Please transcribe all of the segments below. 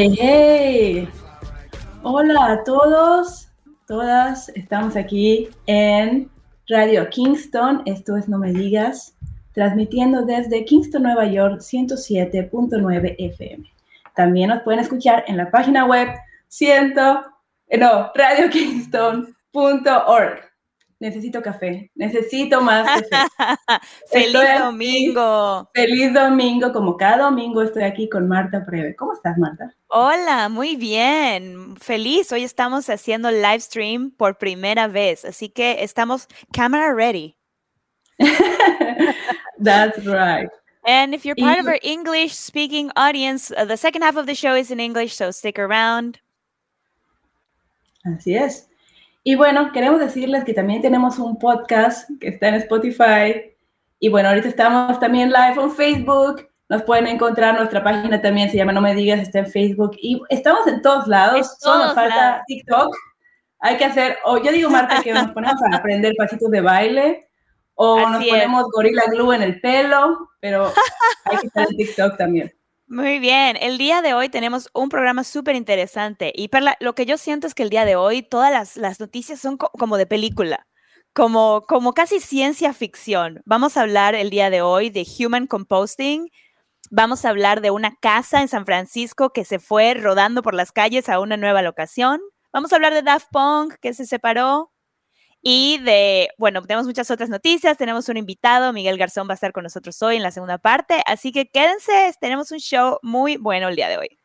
Hey, hey. Hola a todos, todas. Estamos aquí en Radio Kingston. Esto es No Me Digas, transmitiendo desde Kingston, Nueva York, 107.9 FM. También nos pueden escuchar en la página web 100, no, radiokingston.org necesito café, necesito más café. feliz domingo. Feliz domingo, como cada domingo estoy aquí con Marta Preve. ¿Cómo estás, Marta? Hola, muy bien, feliz. Hoy estamos haciendo live stream por primera vez, así que estamos camera ready. That's right. And if you're part of our English speaking audience, uh, the second half of the show is in English, so stick around. Así es. Y bueno, queremos decirles que también tenemos un podcast que está en Spotify. Y bueno, ahorita estamos también live en Facebook. Nos pueden encontrar, nuestra página también se llama No Me Digas, está en Facebook. Y estamos en todos lados. Solo nos falta TikTok. Hay que hacer, o yo digo, Marta, que nos ponemos a aprender pasitos de baile. O nos ponemos gorila glue en el pelo. Pero hay que estar en TikTok también. Muy bien, el día de hoy tenemos un programa súper interesante y Perla, lo que yo siento es que el día de hoy todas las, noticias son como de película, como, como casi ciencia ficción. Vamos a hablar el día de hoy de Human Composting, vamos a hablar de una casa en San Francisco que se fue rodando por las calles a una nueva locación, vamos a hablar de Daft Punk que se separó, y de, bueno, tenemos muchas otras noticias, tenemos un invitado, Miguel Garzón va a estar con nosotros hoy en la segunda parte, así que quédense, tenemos un show muy bueno el día de hoy.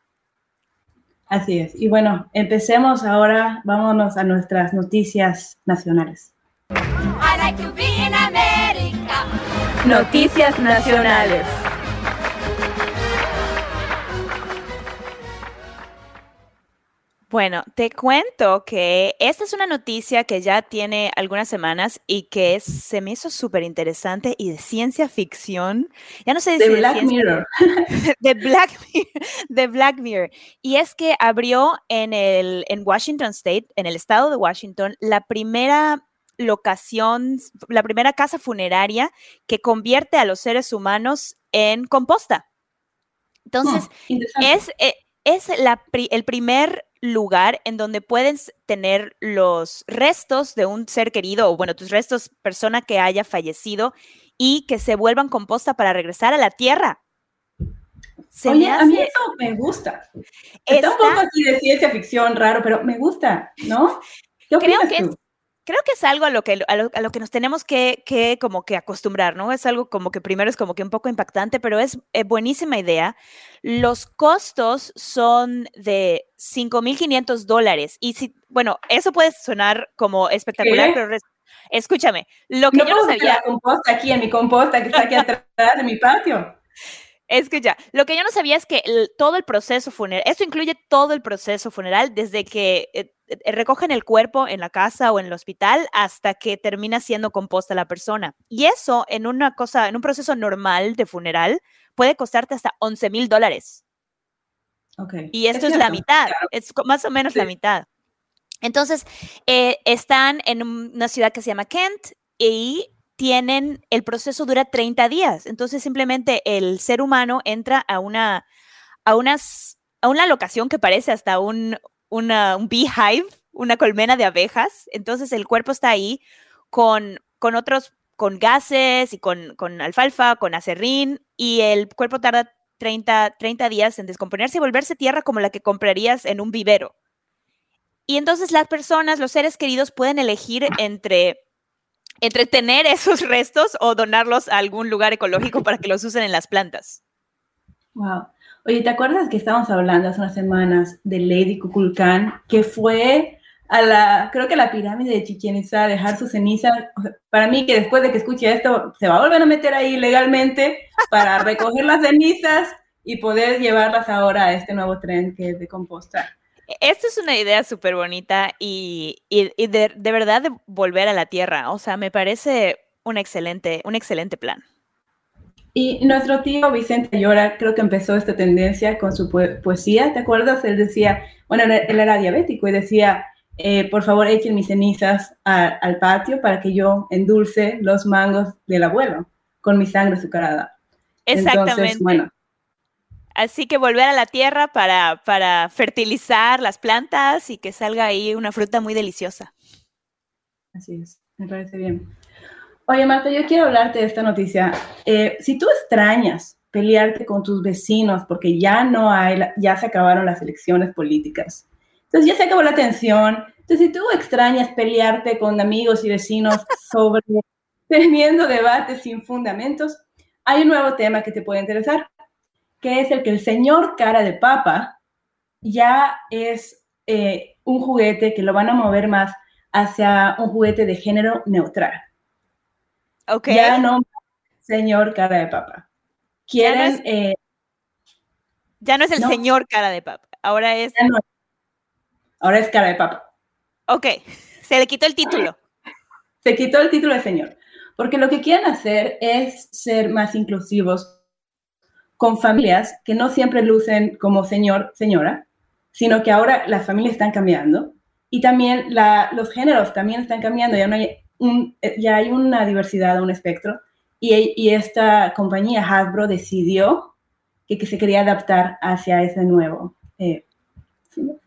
Así es, y bueno, empecemos ahora, vámonos a nuestras noticias nacionales. Noticias nacionales. Bueno, te cuento que esta es una noticia que ya tiene algunas semanas y que se me hizo súper interesante y de ciencia ficción. Ya no sé de Black Mirror. De Black, de Black Mirror. Y es que abrió en, el, en Washington State, en el estado de Washington, la primera locación, la primera casa funeraria que convierte a los seres humanos en composta. Entonces, oh, es, eh, es la, el primer lugar en donde puedes tener los restos de un ser querido o, bueno, tus restos, persona que haya fallecido y que se vuelvan composta para regresar a la tierra. Oye, a mí eso me gusta. Está, un poco así de ciencia ficción raro, pero me gusta, ¿no? Creo que creo que es algo a lo que, a lo, que nos tenemos que, que, como que acostumbrar, ¿no? Es algo como que primero es como que un poco impactante, pero es eh, buenísima idea. Los costos son de 5.500 dólares. Y si, bueno, eso puede sonar como espectacular, pero escúchame, lo que yo no sabía... composta aquí en mi composta que está aquí atrás de mi patio. Escucha, lo que yo no sabía es que todo el proceso funeral, esto incluye todo el proceso funeral, desde que eh, eh, recogen el cuerpo en la casa o en el hospital hasta que termina siendo composta la persona. Y eso en una cosa, en un proceso normal de funeral, puede costarte hasta 11 mil dólares. Okay. Y esto es, la mitad, es más o menos la mitad. Entonces, eh, están en una ciudad que se llama Kent y tienen, el proceso dura 30 días. Entonces, simplemente el ser humano entra a una, a unas, a una locación que parece hasta un, una, un beehive, una colmena de abejas. Entonces, el cuerpo está ahí con, con otros, con gases y con, con alfalfa, con acerrín, y el cuerpo tarda 30, 30 días en descomponerse y volverse tierra como la que comprarías en un vivero. Y entonces las personas, los seres queridos pueden elegir entre entretener esos restos o donarlos a algún lugar ecológico para que los usen en las plantas. Wow. Oye, ¿te acuerdas que estábamos hablando hace unas semanas de Lady Kukulkan, que fue a la, creo que a la pirámide de Chichen Itza a dejar sus cenizas? Para mí, que después de que escuche esto, se va a volver a meter ahí legalmente para recoger las cenizas y poder llevarlas ahora a este nuevo tren que es de compostar. Esta es una idea súper bonita y, de, verdad de volver a la tierra. O sea, me parece un excelente, un excelente plan. Y nuestro tío Vicente Llora creo que empezó esta tendencia con su poesía, ¿te acuerdas? Él decía, bueno, él era diabético y decía, eh, por favor echen mis cenizas al patio para que yo endulce los mangos del abuelo con mi sangre azucarada. Exactamente. Entonces, bueno, Así que volver a la tierra para, para fertilizar las plantas y que salga ahí una fruta muy deliciosa. Así es, me parece bien. Oye, Marta, yo quiero hablarte de esta noticia. Eh, si tú extrañas pelearte con tus vecinos porque ya no hay, ya se acabaron las elecciones políticas, entonces ya se acabó la tensión. Entonces, si tú extrañas pelearte con amigos y vecinos sobre teniendo debates sin fundamentos, hay un nuevo tema que te puede interesar, que es el que el señor cara de papa ya es eh, un juguete que lo van a mover más hacia un juguete de género neutral. Ok. Ya no señor cara de papa. Quieren... Ya no es, el señor cara de papa, ahora es... ahora es cara de papa. Ok, se le quitó el título. Se quitó el título de señor, porque lo que quieren hacer es ser más inclusivos con familias que no siempre lucen como señor, señora, sino que ahora las familias están cambiando y también los géneros también están cambiando, ya, no hay, un, ya hay una diversidad, un espectro, y, y esta compañía Hasbro decidió que, que, se quería adaptar hacia esa nueva eh,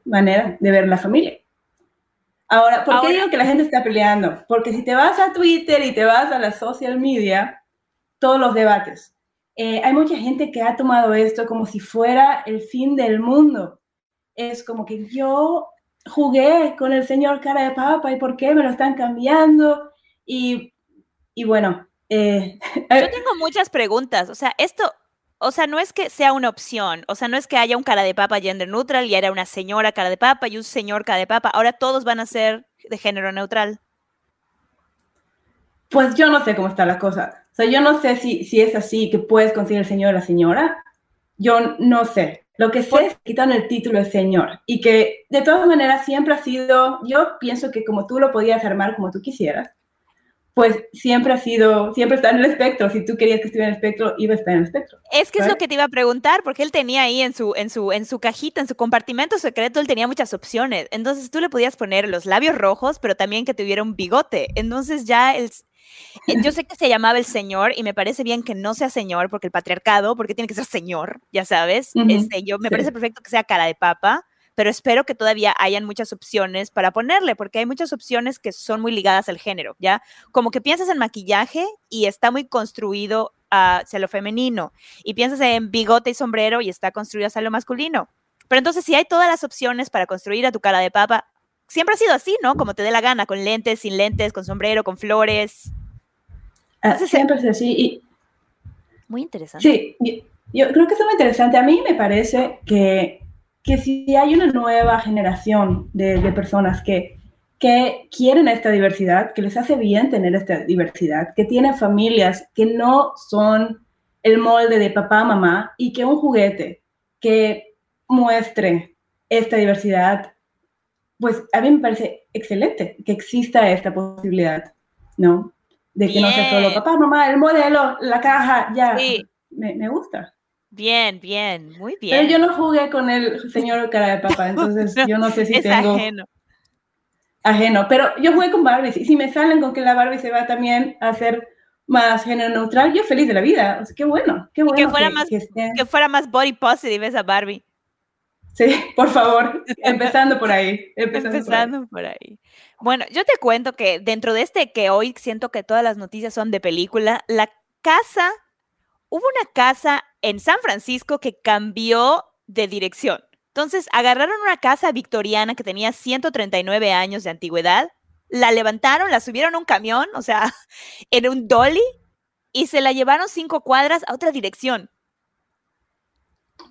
manera de ver la familia. Ahora, ¿por qué digo que la gente está peleando? Porque si te vas a Twitter y te vas a la social media, todos los debates, eh, hay mucha gente que ha tomado esto como si fuera el fin del mundo. Es como que yo jugué con el señor cara de papa y por qué me lo están cambiando. Y, y bueno. Eh, yo tengo muchas preguntas. O sea, esto, o sea, no es que sea una opción, o sea, no es que haya un cara de papa gender neutral y era una señora cara de papa y un señor cara de papa, ahora todos van a ser de género neutral. Pues yo no sé cómo está la cosa. O sea, yo no sé si, si es así, que puedes conseguir el señor o la señora. Yo no sé. Lo que sé es que quitan el título de señor y que de todas maneras siempre ha sido, yo pienso que como tú lo podías armar como tú quisieras, pues siempre ha sido, siempre está en el espectro. Si tú querías que estuviera en el espectro, iba a estar en el espectro. Es que es lo que te iba a preguntar, porque él tenía ahí en su, en su, en su cajita, en su compartimento secreto, él tenía muchas opciones. Entonces tú le podías poner los labios rojos, pero también que tuviera un bigote. Entonces ya el, yo sé que se llamaba el señor y me parece bien que no sea señor, porque el patriarcado, porque tiene que ser señor, ya sabes. este, yo me parece perfecto que sea cara de papa, pero espero que todavía hayan muchas opciones para ponerle, porque hay muchas opciones que son muy ligadas al género, ¿ya? Como que piensas en maquillaje y está muy construido hacia lo femenino, y piensas en bigote y sombrero y está construido hacia lo masculino. Pero entonces, si hay todas las opciones para construir a tu cara de papa, siempre ha sido así, ¿no? Como te dé la gana, con lentes, sin lentes, con sombrero, con flores. Ah, siempre es así. muy interesante. Sí, yo, creo que es muy interesante. A mí me parece que, que si hay una nueva generación de, de personas que, que quieren esta diversidad, que les hace bien tener esta diversidad, que tienen familias que no son el molde de papá, mamá, y que un juguete que muestre esta diversidad, pues a mí me parece excelente que exista esta posibilidad, ¿no? De que no sea solo papá, mamá, el modelo, la caja, ya. Me, gusta. Bien, bien, muy bien. Pero yo no jugué con el señor cara de papá, entonces yo no sé si es tengo. Ajeno. Ajeno. Pero yo jugué con Barbie. Y si me salen con que la Barbie se va también a hacer más género neutral, yo feliz de la vida. O sea, qué bueno, qué bueno. Que fuera, más, que fuera más body positive esa Barbie. Sí, por favor, empezando por ahí. Empezando, por, ahí. Bueno, yo te cuento que dentro de este que hoy siento que todas las noticias son de película, la casa, hubo una casa en San Francisco que cambió de dirección. Entonces, agarraron una casa victoriana que tenía 139 años de antigüedad, la levantaron, la subieron a un camión, o sea, en un dolly, y se la llevaron cinco cuadras a otra dirección.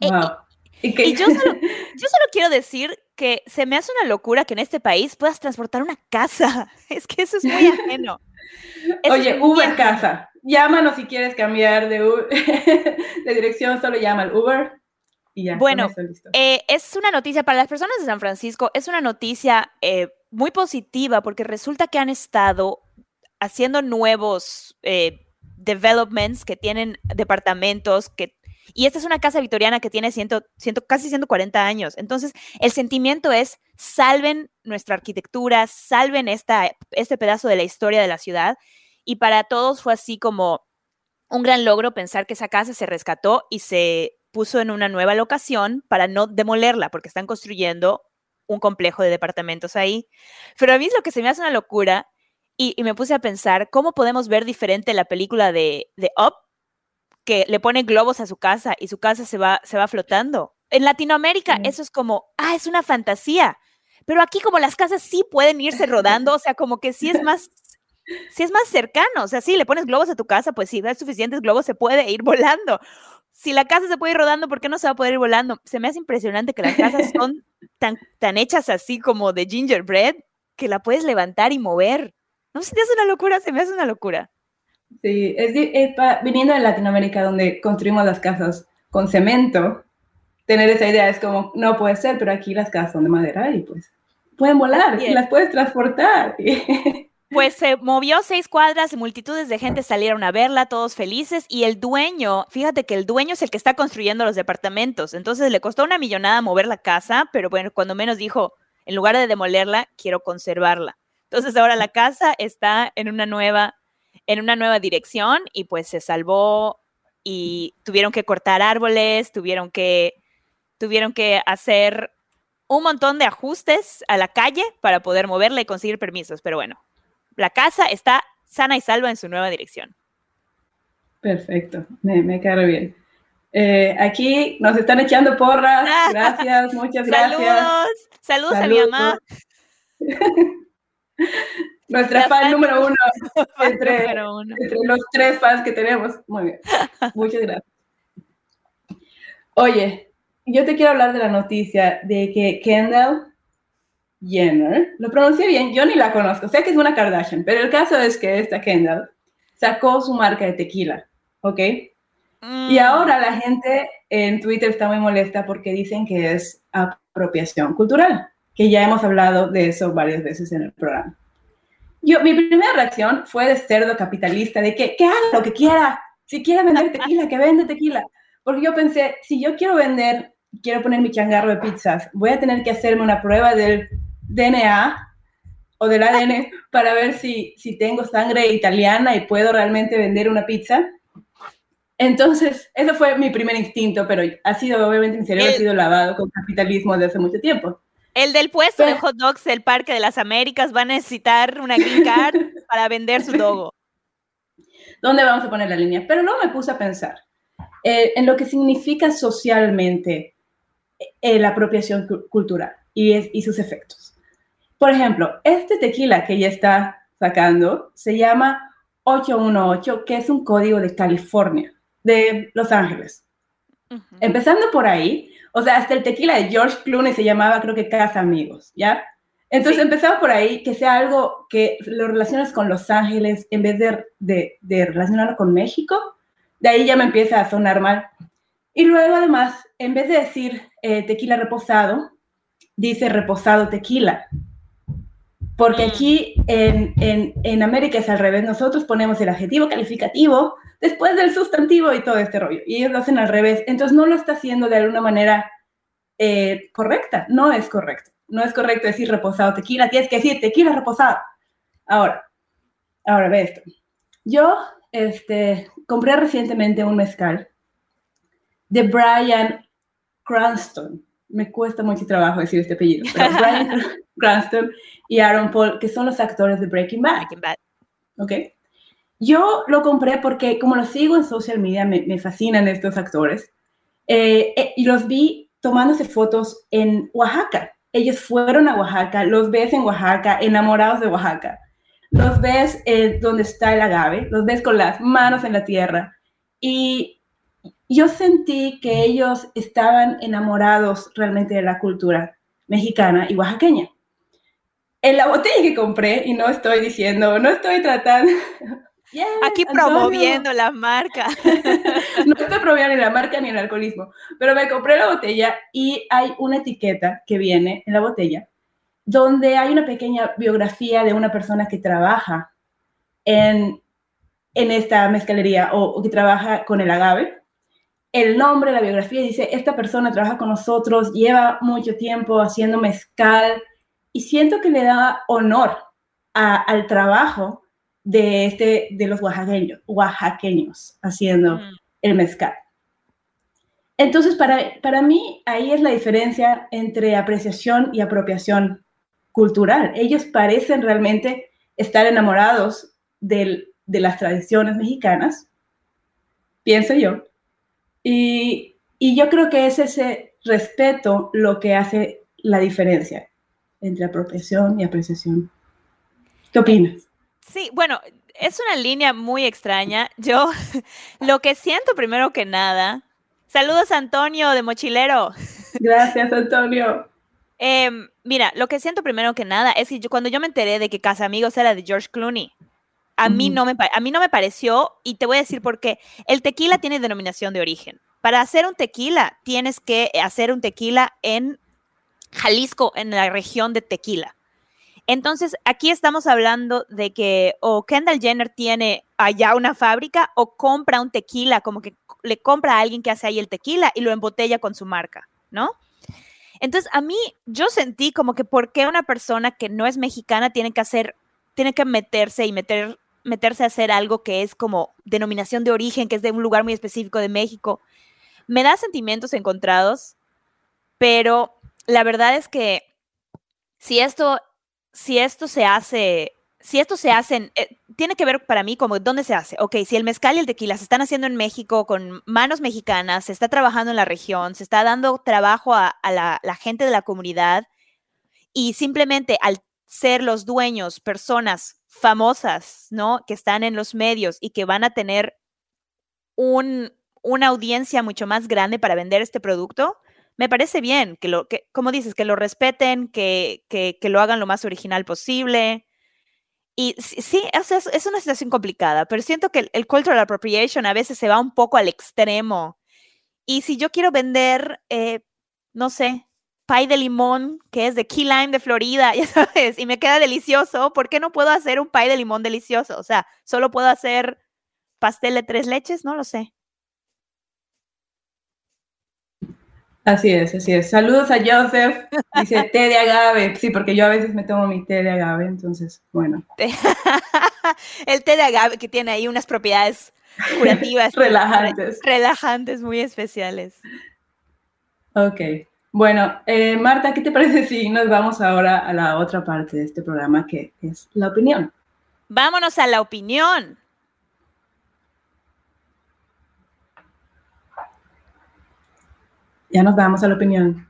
Wow. Y, yo, solo, yo solo quiero decir que se me hace una locura que en este país puedas transportar una casa. Es que eso es muy ajeno. Oye, Uber casa. Llámanos si quieres cambiar de, de dirección, solo llama al Uber. Y ya, bueno, eh, es una noticia para las personas de San Francisco, es una noticia eh, muy positiva porque resulta que han estado haciendo nuevos eh, developments que tienen departamentos que y esta es una casa victoriana que tiene ciento, ciento, casi 140 años. Entonces, el sentimiento es, salven nuestra arquitectura, salven esta, este pedazo de la historia de la ciudad. Y para todos fue así como un gran logro pensar que esa casa se rescató y se puso en una nueva locación para no demolerla, porque están construyendo un complejo de departamentos ahí. Pero a mí es lo que se me hace una locura y, me puse a pensar cómo podemos ver diferente la película de, de Up, que le pone globos a su casa y su casa se va, se va flotando. En Latinoamérica eso es como, ah, es una fantasía. Pero aquí como las casas sí pueden irse rodando, o sea, como que sí es más, sí es más cercano. O sea, sí, le pones globos a tu casa, pues si hay suficientes globos se puede ir volando. Si la casa se puede ir rodando, ¿por qué no se va a poder ir volando? Se me hace impresionante que las casas son tan, tan hechas así como de gingerbread que la puedes levantar y mover. No sé, te hace una locura, se me hace una locura. Sí, es, viniendo de Latinoamérica donde construimos las casas con cemento, tener esa idea es como, no puede ser, pero aquí las casas son de madera y pues pueden volar y las puedes transportar. Pues se movió seis cuadras y multitudes de gente salieron a verla, todos felices, y el dueño, fíjate que el dueño es el que está construyendo los departamentos, entonces le costó una millonada mover la casa, pero bueno, cuando menos dijo, en lugar de demolerla, quiero conservarla. Entonces ahora la casa está en una nueva, en una nueva dirección y pues se salvó y tuvieron que cortar árboles, tuvieron que, tuvieron que hacer un montón de ajustes a la calle para poder moverla y conseguir permisos, pero bueno, la casa está sana y salva en su nueva dirección. Perfecto, me, me cae bien. Eh, aquí nos están echando porras. Gracias, muchas gracias. Saludos, saludos, a mi mamá. Nuestra fan, número uno, entre, los tres fans que tenemos. Muy bien. Muchas gracias. Oye, yo te quiero hablar de la noticia de que Kendall Jenner, lo pronuncié bien, yo ni la conozco, sé que es una Kardashian, pero el caso es que esta Kendall sacó su marca de tequila, ¿ok? Y mm. ahora la gente en Twitter está muy molesta porque dicen que es apropiación cultural, que ya hemos hablado de eso varias veces en el programa. Yo, mi primera reacción fue de cerdo capitalista, de que, que haga lo que quiera, si quiere vender tequila, que vende tequila. Porque yo pensé, si yo quiero vender, quiero poner mi changarro de pizzas, voy a tener que hacerme una prueba del DNA o del ADN para ver si, si tengo sangre italiana y puedo realmente vender una pizza. Entonces, eso fue mi primer instinto, pero ha sido, obviamente, mi cerebro ha sido lavado con capitalismo desde hace mucho tiempo. El del puesto de hot dogs del Parque de las Américas va a necesitar una green card para vender su logo. ¿Dónde vamos a poner la línea? Pero luego me puse a pensar eh, en lo que significa socialmente eh, la apropiación cultural y, y sus efectos. Por ejemplo, este tequila que ella está sacando se llama 818, que es un código de California, de Los Ángeles. Empezando por ahí, o sea, hasta el tequila de George Clooney se llamaba, creo que Casa Amigos, ¿ya? Entonces, empezaba por ahí, que sea algo que lo relaciones con Los Ángeles en vez de, de, relacionarlo con México. De ahí ya me empieza a sonar mal. Y luego, además, en vez de decir eh, tequila reposado, dice reposado tequila. Porque mm. aquí en, en, en, América es al revés. Nosotros ponemos el adjetivo calificativo después del sustantivo y todo este rollo. Y ellos lo hacen al revés. Entonces no lo está haciendo de alguna manera eh, correcta. No es correcto. No es correcto decir reposado tequila. Tienes que decir tequila reposado. Ahora, ahora ve esto. Yo este, compré recientemente un mezcal de Brian Cranston me cuesta mucho trabajo decir este apellido, pero Brian Cranston y Aaron Paul, que son los actores de Breaking Bad. Breaking Bad. ¿Ok? Yo lo compré porque como los sigo en social media, me, fascinan estos actores. Eh, eh, y los vi tomándose fotos en Oaxaca. Ellos fueron a Oaxaca, los ves en Oaxaca, enamorados de Oaxaca. Los ves eh, donde está el agave, los ves con las manos en la tierra. Y yo sentí que ellos estaban enamorados realmente de la cultura mexicana y oaxaqueña. En la botella que compré, y no estoy diciendo, no estoy tratando... Aquí promoviendo la marca. no estoy promoviendo ni la marca ni el alcoholismo, pero me compré la botella y hay una etiqueta que viene en la botella donde hay una pequeña biografía de una persona que trabaja en, en esta mezcalería o, o que trabaja con el agave el nombre, la biografía, dice, esta persona trabaja con nosotros, lleva mucho tiempo haciendo mezcal y siento que le da honor al trabajo de, este, de los oaxaqueños, oaxaqueños haciendo mm. el mezcal. Entonces, para, para mí, ahí es la diferencia entre apreciación y apropiación cultural. Ellos parecen realmente estar enamorados de las tradiciones mexicanas, pienso yo. Y, y yo creo que es ese respeto lo que hace la diferencia entre apropiación y apreciación. ¿Qué opinas? Sí, bueno, es una línea muy extraña. Yo lo que siento primero que nada, saludos Antonio de Mochilero. Gracias Antonio. Em, mira, lo que siento primero que nada es que yo, cuando yo me enteré de que Casa Amigos era de George Clooney, a mí, no me, a mí no me pareció, y te voy a decir por qué. El tequila tiene denominación de origen. Para hacer un tequila, tienes que hacer un tequila en Jalisco, en la región de Tequila. Entonces, aquí estamos hablando de que o Kendall Jenner tiene allá una fábrica o compra un tequila, como que le compra a alguien que hace ahí el tequila y lo embotella con su marca, ¿no? Entonces, a mí, yo sentí como que por qué una persona que no es mexicana tiene que hacer, tiene que meterse y meter, meterse a hacer algo que es como denominación de origen, que es de un lugar muy específico de México. Me da sentimientos encontrados, pero la verdad es que si esto, si esto se hace, si esto se hace, eh, tiene que ver para mí como dónde se hace. Ok, si el mezcal y el tequila se están haciendo en México con manos mexicanas, se está trabajando en la región, se está dando trabajo a, la, la gente de la comunidad y simplemente al ser los dueños, personas famosas, ¿no? Que están en los medios y que van a tener un, una audiencia mucho más grande para vender este producto, me parece bien que lo, que, como dices, que lo respeten, que, que, lo hagan lo más original posible. Y sí, es, es, una situación complicada, pero siento que el, cultural appropriation a veces se va un poco al extremo. Y si yo quiero vender, eh, no sé, pie de limón, que es de Key Lime de Florida, ya sabes, y me queda delicioso, ¿por qué no puedo hacer un pie de limón delicioso? O sea, solo puedo hacer pastel de tres leches, no lo sé. Así es, así es. Saludos a Joseph. Dice té de agave. Sí, porque yo a veces me tomo mi té de agave, entonces, bueno. El té de agave que tiene ahí unas propiedades curativas. relajantes. Relajantes, muy especiales. Ok. Bueno, eh, Marta, ¿qué te parece si nos vamos ahora a la otra parte de este programa que es la opinión? Vámonos a la opinión. Ya nos vamos a la opinión.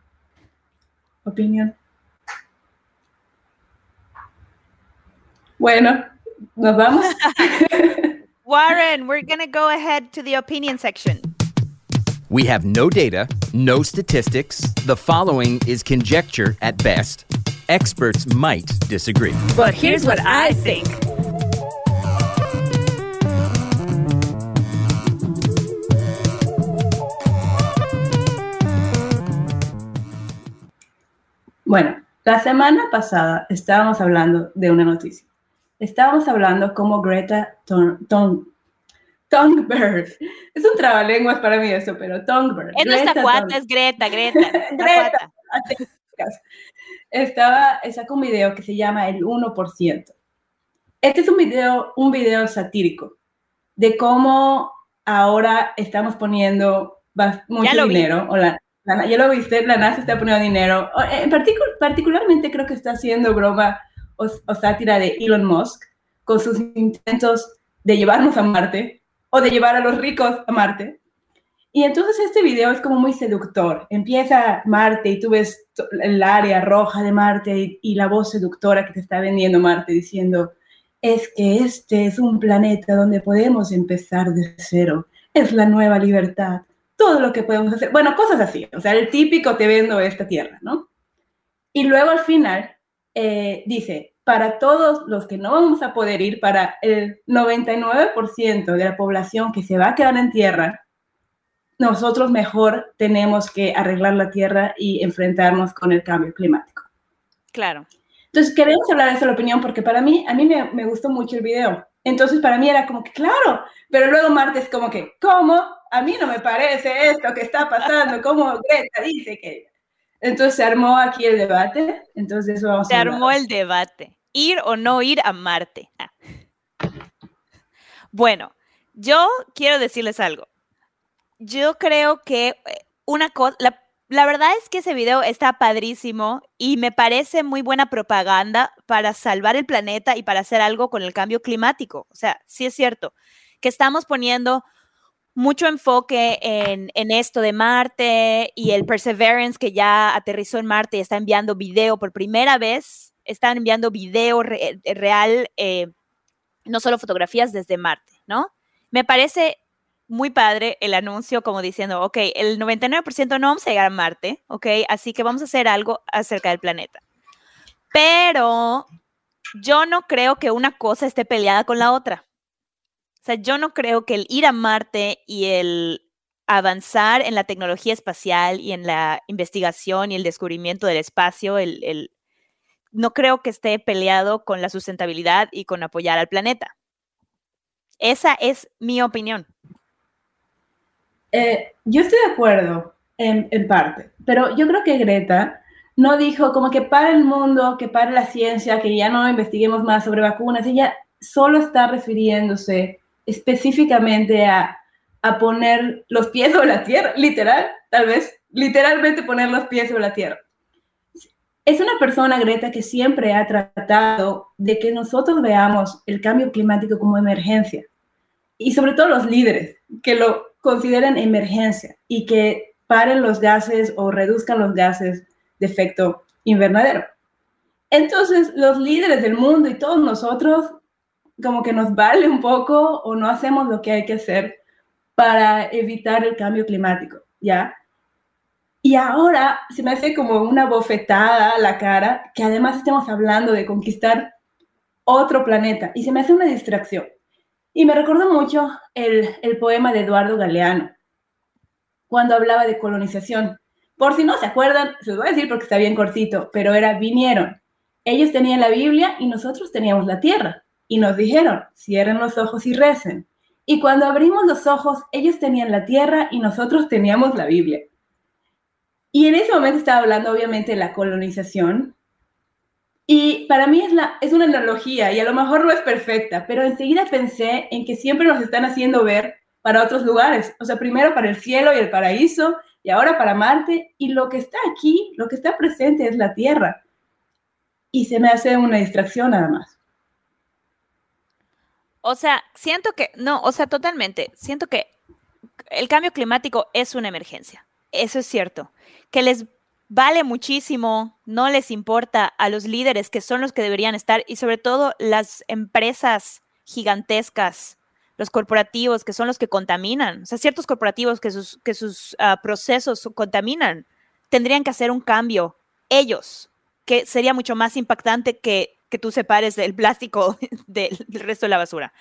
Opinión. Bueno, nos vamos. Warren, we're going to go ahead to the opinion section. We have no data, no statistics. The following is conjecture at best. Experts might disagree. But here's what I think. Bueno, la semana pasada estábamos hablando de una noticia. Estábamos hablando como Greta Thunberg. Es un trabalenguas para mí eso, pero Thunberg. Es nuestra cuata, es Greta, Greta. Greta. Estaba, sacó un video que se llama El 1%. Este es un video, un video satírico de cómo ahora estamos poniendo mucho dinero, o la, ya lo viste, la NASA está poniendo dinero. Eh, en particularmente creo que está haciendo broma o, sátira de Elon Musk con sus intentos de llevarnos a Marte o de llevar a los ricos a Marte. Y entonces este video es como muy seductor. Empieza Marte y tú ves el área roja de Marte y, la voz seductora que te está vendiendo Marte diciendo, es que este es un planeta donde podemos empezar de cero. Es la nueva libertad todo lo que podemos hacer. Bueno, cosas así, o sea, el típico te vendo esta tierra, ¿no? Y luego al final eh, dice, para todos los que no vamos a poder ir, para el 99% de la población que se va a quedar en tierra, nosotros mejor tenemos que arreglar la tierra y enfrentarnos con el cambio climático. Claro. Entonces, queremos hablar de esa opinión porque para mí, a mí me, me gustó mucho el video. Entonces, para mí era como que, claro, pero luego Marte es como que, ¿cómo? A mí no me parece esto que está pasando, ¿cómo Greta dice que... Entonces se armó aquí el debate, entonces vamos se armó el debate, ir o no ir a Marte. Ah. Bueno, yo quiero decirles algo. Yo creo que, una cosa, la, verdad es que ese video está padrísimo y me parece muy buena propaganda para salvar el planeta y para hacer algo con el cambio climático. O sea, sí es cierto que estamos poniendo mucho enfoque en, esto de Marte y el Perseverance que ya aterrizó en Marte y está enviando video por primera vez, están enviando video real, eh, no solo fotografías desde Marte, ¿no? Me parece muy padre el anuncio como diciendo, ok, el 99% no vamos a llegar a Marte, ok, así que vamos a hacer algo acerca del planeta. Pero yo no creo que una cosa esté peleada con la otra. O sea, yo no creo que el ir a Marte y el avanzar en la tecnología espacial y en la investigación y el descubrimiento del espacio, el, no creo que esté peleado con la sustentabilidad y con apoyar al planeta. Esa es mi opinión. Eh, yo estoy de acuerdo en, parte, pero yo creo que Greta no dijo como que para el mundo, que para la ciencia, que ya no investiguemos más sobre vacunas. Ella solo está refiriéndose específicamente a, a poner los pies sobre la tierra, literal, tal vez, literalmente poner los pies sobre la tierra. Es una persona, Greta, que siempre ha tratado de que nosotros veamos el cambio climático como emergencia. Y sobre todo los líderes, que lo consideren emergencia y que paren los gases o reduzcan los gases de efecto invernadero. Entonces, los líderes del mundo y todos nosotros, como que nos vale un poco o no hacemos lo que hay que hacer para evitar el cambio climático, ¿ya? Y ahora se me hace como una bofetada a la cara que además estemos hablando de conquistar otro planeta y se me hace una distracción. Y me recordó mucho el, el poema de Eduardo Galeano, cuando hablaba de colonización. Por si no se acuerdan, se los voy a decir porque está bien cortito, pero era, vinieron. Ellos tenían la Biblia y nosotros teníamos la tierra. Y nos dijeron, cierren los ojos y recen. Y cuando abrimos los ojos, ellos tenían la tierra y nosotros teníamos la Biblia. Y en ese momento estaba hablando obviamente de la colonización. Y para mí es, la, es una analogía y a lo mejor no es perfecta, pero enseguida pensé en que siempre nos están haciendo ver para otros lugares. O sea, primero para el cielo y el paraíso y ahora para Marte. Y lo que está aquí, lo que está presente es la Tierra. Y se me hace una distracción nada más. O sea, siento que, no, o sea, totalmente, siento que el cambio climático es una emergencia. Eso es cierto que les vale muchísimo, no les importa a los líderes que son los que deberían estar y sobre todo las empresas gigantescas, los corporativos que son los que contaminan, o sea, ciertos corporativos que sus, que sus ah, procesos contaminan, tendrían que hacer un cambio ellos, que sería mucho más impactante que, que tú separes el plástico del, resto de la basura.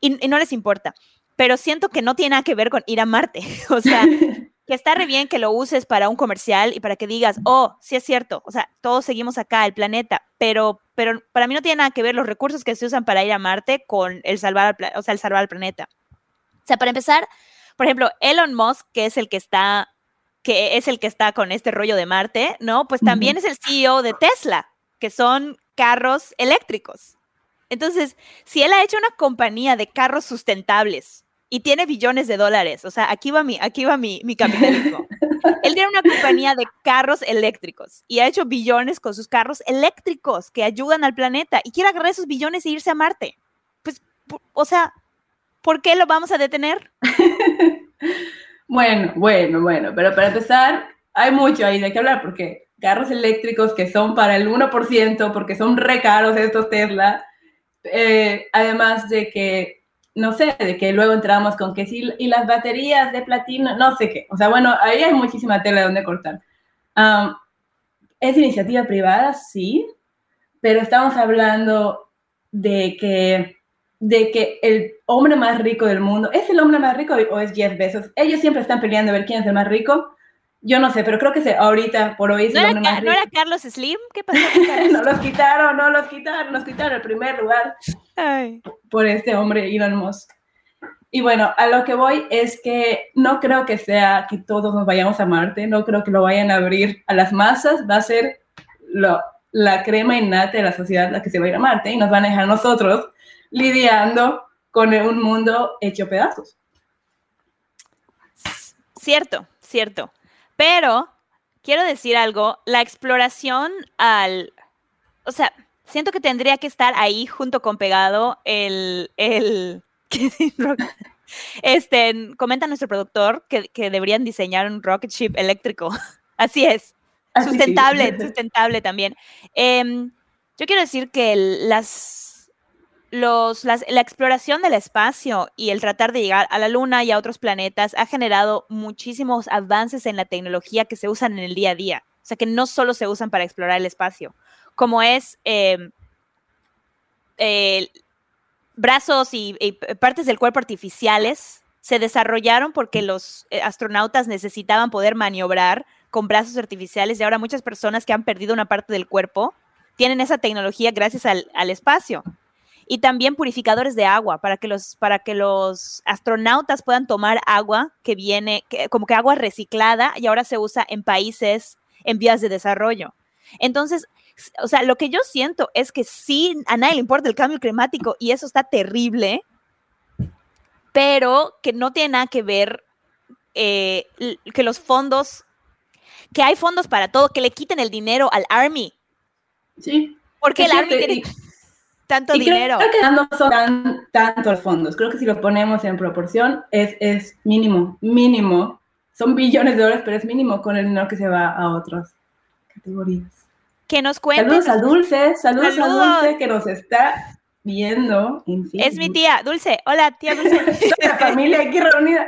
Y, y no les importa. Pero siento que no tiene nada que ver con ir a Marte. O sea, que está re bien que lo uses para un comercial y para que digas, oh, sí es cierto, o sea, todos seguimos acá, el planeta, pero, pero para mí no tiene nada que ver los recursos que se usan para ir a Marte con el salvar al, o sea, el salvar al planeta. O sea, para empezar, por ejemplo, Elon Musk, que es el que está que es el que está con este rollo de Marte, ¿no? Pues también es el CEO de Tesla, que son carros eléctricos. Entonces, si él ha hecho una compañía de carros sustentables y tiene billones de dólares. O sea, aquí va mi, aquí va mi, mi capitalismo. Él tiene una compañía de carros eléctricos y ha hecho billones con sus carros eléctricos que ayudan al planeta y quiere agarrar esos billones e irse a Marte. Pues, o sea, ¿por qué lo vamos a detener? bueno, bueno, bueno, pero para empezar, hay mucho ahí de qué hablar porque carros eléctricos que son para el 1%, porque son re caros estos Tesla, eh, además de que no sé, de que luego entramos con que sí, y las baterías de platino, no sé qué. O sea, bueno, ahí hay muchísima tela donde cortar. es iniciativa privada, sí, pero estamos hablando de que, de que el hombre más rico del mundo, ¿es el hombre más rico o es Jeff Bezos? Ellos siempre están peleando a ver quién es el más rico. Yo no sé, pero creo que ahorita, por hoy, es ¿No, el hombre era, más ¿No era Carlos Slim? ¿Qué pasó? no los quitaron, no los quitaron, nos quitaron el primer lugar por este hombre Elon Musk. Y bueno, a lo que voy es que no creo que sea que todos nos vayamos a Marte, no creo que lo vayan a abrir a las masas, va a ser lo, la crema innata de la sociedad la que se va a ir a Marte y nos van a dejar nosotros lidiando con un mundo hecho pedazos. Cierto, cierto. Pero quiero decir algo, la exploración al, o sea, siento que tendría que estar ahí junto con pegado el, el, este, comenta nuestro productor que, que deberían diseñar un rocket ship eléctrico. Así es. Sustentable, sustentable también. Em, yo quiero decir que las, los, la exploración del espacio y el tratar de llegar a la Luna y a otros planetas ha generado muchísimos avances en la tecnología que se usan en el día a día. O sea, que no solo se usan para explorar el espacio, como es em, brazos y, y partes del cuerpo artificiales se desarrollaron porque los eh, astronautas necesitaban poder maniobrar con brazos artificiales y ahora muchas personas que han perdido una parte del cuerpo tienen esa tecnología gracias al, espacio. Y también purificadores de agua para que los, para que los astronautas puedan tomar agua que viene, como que agua reciclada y ahora se usa en países en vías de desarrollo. Entonces, o sea, lo que yo siento es que sí, a nadie le importa el cambio climático y eso está terrible, pero que no tiene nada que ver eh, que los fondos que hay fondos para todo, que le quiten el dinero al Army. Sí. Porque el Army tiene tanto dinero. Creo que no son tan, tantos fondos. Creo que si lo ponemos en proporción, es, es mínimo, mínimo. Son billones de dólares, pero es mínimo con el dinero que se va a otras categorías. Que nos cuente. Saludos a Dulce, saludos, a Dulce que nos está viendo. es mi tía, Dulce. Hola, tía Dulce. Toda la familia aquí reunida.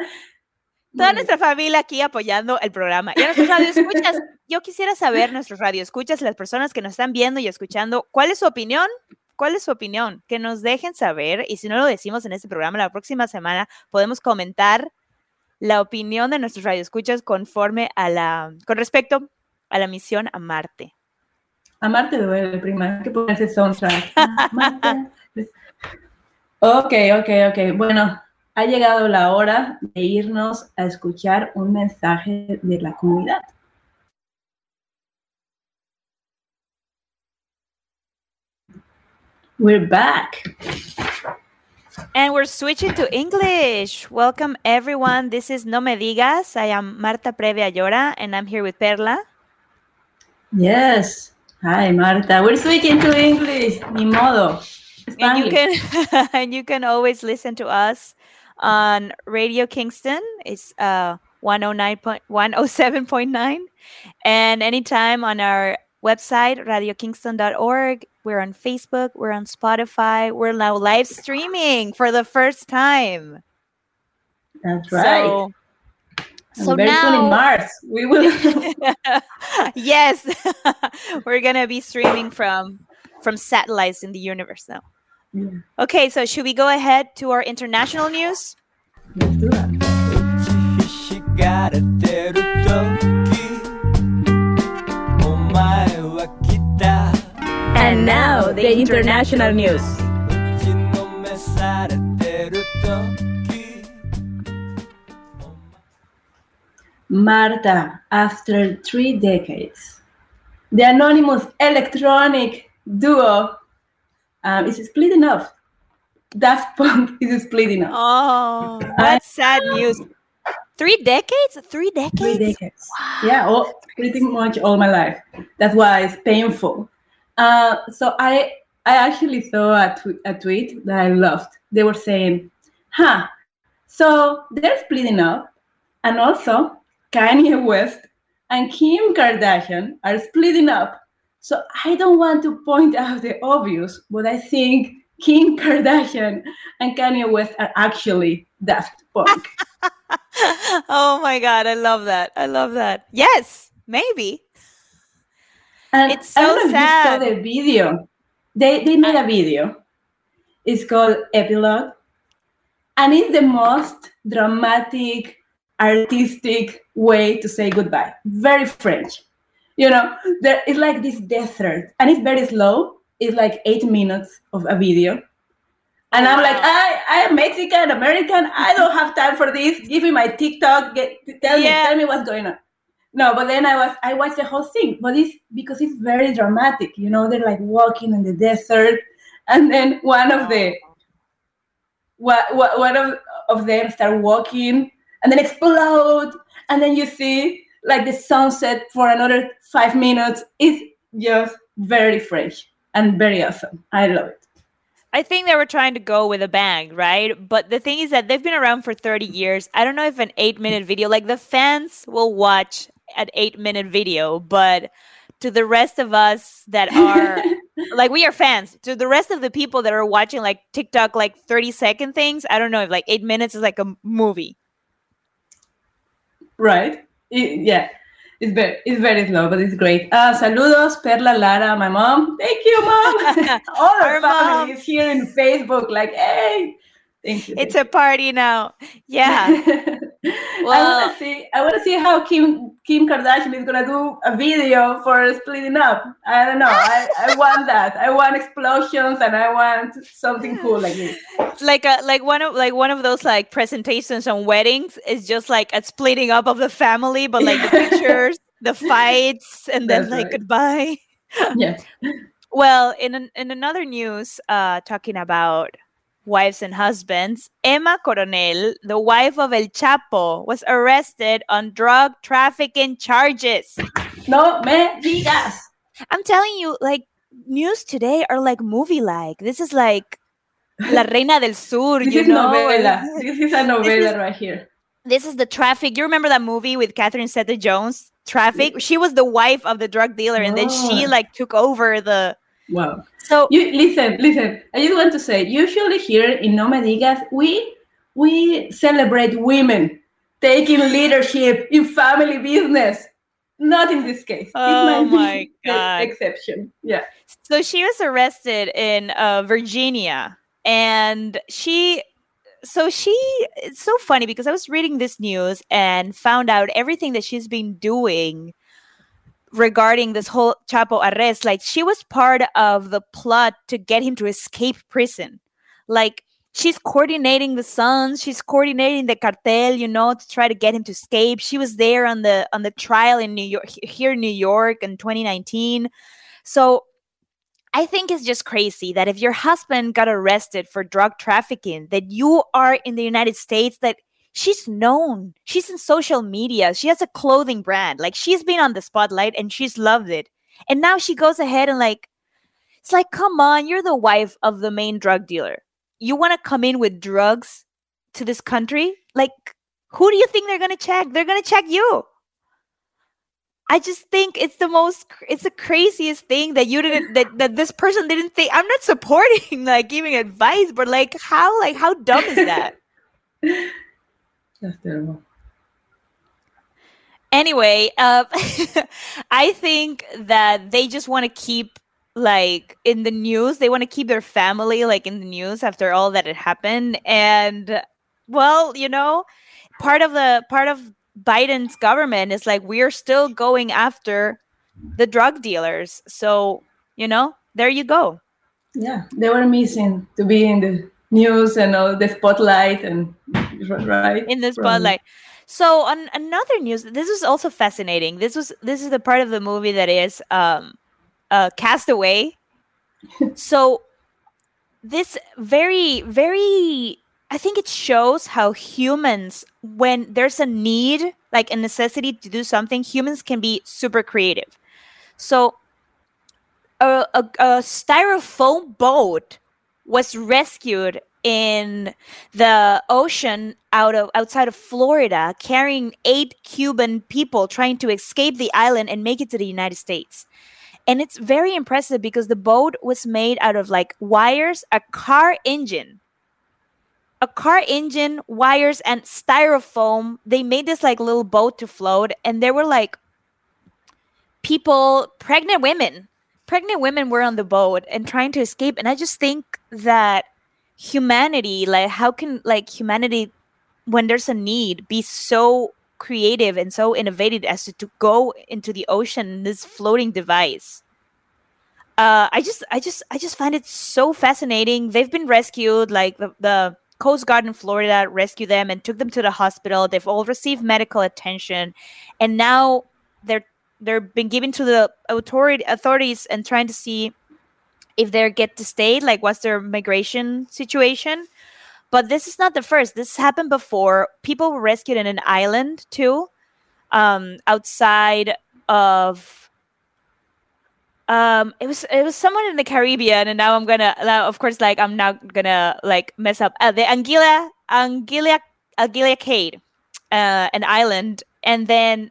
Toda nuestra familia aquí apoyando el programa. Y a nuestros radioescuchas, yo quisiera saber, nuestros radioescuchas, las personas que nos están viendo y escuchando, ¿cuál es su opinión? ¿Cuál es su opinión? Que nos dejen saber y si no lo decimos en este programa, la próxima semana podemos comentar la opinión de nuestros radioescuchas conforme a la, con respecto a la misión a Marte. A Marte duele, prima, que ponerse soundtrack. ok, ok, ok. Bueno, ha llegado la hora de irnos a escuchar un mensaje de la comunidad. We're back. And we're switching to English. Welcome, everyone. This is No Me Digas. I am Marta Previa Llora, and I'm here with Perla. Yes. Hi, Marta. We're switching to English. Ni modo. And you can and you can always listen to us on Radio Kingston. It's uh 109.107.9 and anytime on our website radiokingston.org. We're on Facebook, we're on Spotify, we're now live streaming for the first time. That's right. So, so very now, soon in Mars, we will. yes, we're gonna be streaming from from satellites in the universe now. Okay, so should we go ahead to our international news? Let's do that. And now, the international news. Marta, after three decades, the anonymous electronic duo um, is splitting up. Daft Punk is splitting up. Oh, that's sad news. Three decades? Three decades? Three decades. Wow. Yeah, all, pretty much all my life. That's why it's painful. Uh, so I I actually saw a, tw- a tweet that I loved. They were saying, huh, so they're splitting up, and also Kanye West and Kim Kardashian are splitting up so I don't want to point out the obvious, but I think Kim Kardashian and Kanye West are actually Daft Punk. oh my god, I love that. I love that. Yes, maybe. And it's so I don't know sad. You saw the video. They they made a video. It's called Epilogue, and it's the most dramatic, artistic way to say goodbye. Very French you know, there is like this desert, and it's very slow. It's like eight minutes of a video. And I'm like, I, I am Mexican, American. I don't have time for this. Give me my TikTok. Get, tell yeah. me, tell me what's going on. No, but then I was, I watched the whole thing. But it's because it's very dramatic. You know, they're like walking in the desert, and then one of the, what, what, one of, of them start walking, and then explode, and then you see like the sunset for another five minutes. It's just very fresh and very awesome. I love it. I think they were trying to go with a bang, right? But the thing is that they've been around for 30 years. I don't know if an eight minute video, like the fans will watch an eight minute video, but to the rest of us that are like we are fans, to the rest of the people that are watching like TikTok, like 30 second things, I don't know if like eight minutes is like a movie. Right. yeah. It's very, it's very slow, but it's great. Uh, saludos, Perla Lara, my mom. Thank you, mom. All our, our family mom. is here in Facebook. Like, hey, thank you. It's a party now. Yeah. well, I want to see. I want to see how Kim Kim Kardashian is gonna do a video for splitting up. I don't know. I, I want that. I want explosions and I want something cool like this. Like a like one of like one of those like presentations on weddings is just like a splitting up of the family, but like the pictures, the fights, and then That's like right. goodbye. Yeah. Well, in an, in another news, uh, talking about wives and husbands, Emma Coronel, the wife of El Chapo, was arrested on drug trafficking charges. No me digas. I'm telling you, like, news today are like movie like. This is like La Reina del Sur, this you is know? Novela. This is a novela is, right here. This is the traffic. You remember that movie with Catherine Zeta Jones? Traffic. She was the wife of the drug dealer, and oh. then she like took over the Wow. So you listen, listen. I just want to say, usually here in No Me Digas, we we celebrate women taking leadership in family business. Not in this case. Oh my god! exception. Yeah. So she was arrested in uh, Virginia, and she. So she. It's so funny because I was reading this news and found out everything that she's been doing regarding this whole Chapo arrest. Like she was part of the plot to get him to escape prison. Like she's coordinating the sons, she's coordinating the cartel, you know, to try to get him to escape. She was there on the on the trial in New York here in New York in 2019. So I think it's just crazy that if your husband got arrested for drug trafficking, that you are in the United States, that she's known. She's in social media. She has a clothing brand. Like she's been on the spotlight and she's loved it. And now she goes ahead and like it's like, come on, you're the wife of the main drug dealer. You want to come in with drugs to this country? Like, who do you think they're gonna check? They're gonna check you. I just think it's the most it's the craziest thing that you didn't that, that this person didn't think I'm not supporting like giving advice, but like how like how dumb is that? That's terrible. Anyway, uh, I think that they just want to keep like in the news. They want to keep their family like in the news after all that had happened. And well, you know, part of the part of Biden's government is like we're still going after the drug dealers. So, you know, there you go. Yeah, they were missing to be in the news and all the spotlight and right in the spotlight. So on another news, this was also fascinating. This was this is the part of the movie that is um, uh, Castaway. so this very very I think it shows how humans, when there's a need, like a necessity to do something, humans can be super creative. So, a, a, a styrofoam boat was rescued in the ocean out of outside of Florida carrying eight Cuban people trying to escape the island and make it to the United States. And it's very impressive because the boat was made out of like wires, a car engine, a car engine, wires, and styrofoam. They made this like little boat to float, and there were like people, pregnant women pregnant women were on the boat and trying to escape and i just think that humanity like how can like humanity when there's a need be so creative and so innovative as to, to go into the ocean in this floating device? Uh i just i just i just find it so fascinating. They've been rescued like the, the coast guard in florida rescued them and took them to the hospital. They've all received medical attention. And now they're they're been given to the authority authorities and trying to see if they get to stay like what's their migration situation. But this is not the first. This happened before. People were rescued in an island too um, outside of um it was it was someone in the caribbean and now i'm gonna now of course like i'm not gonna like mess up. Uh, the anguilla anguilla anguilla cade uh, an island and then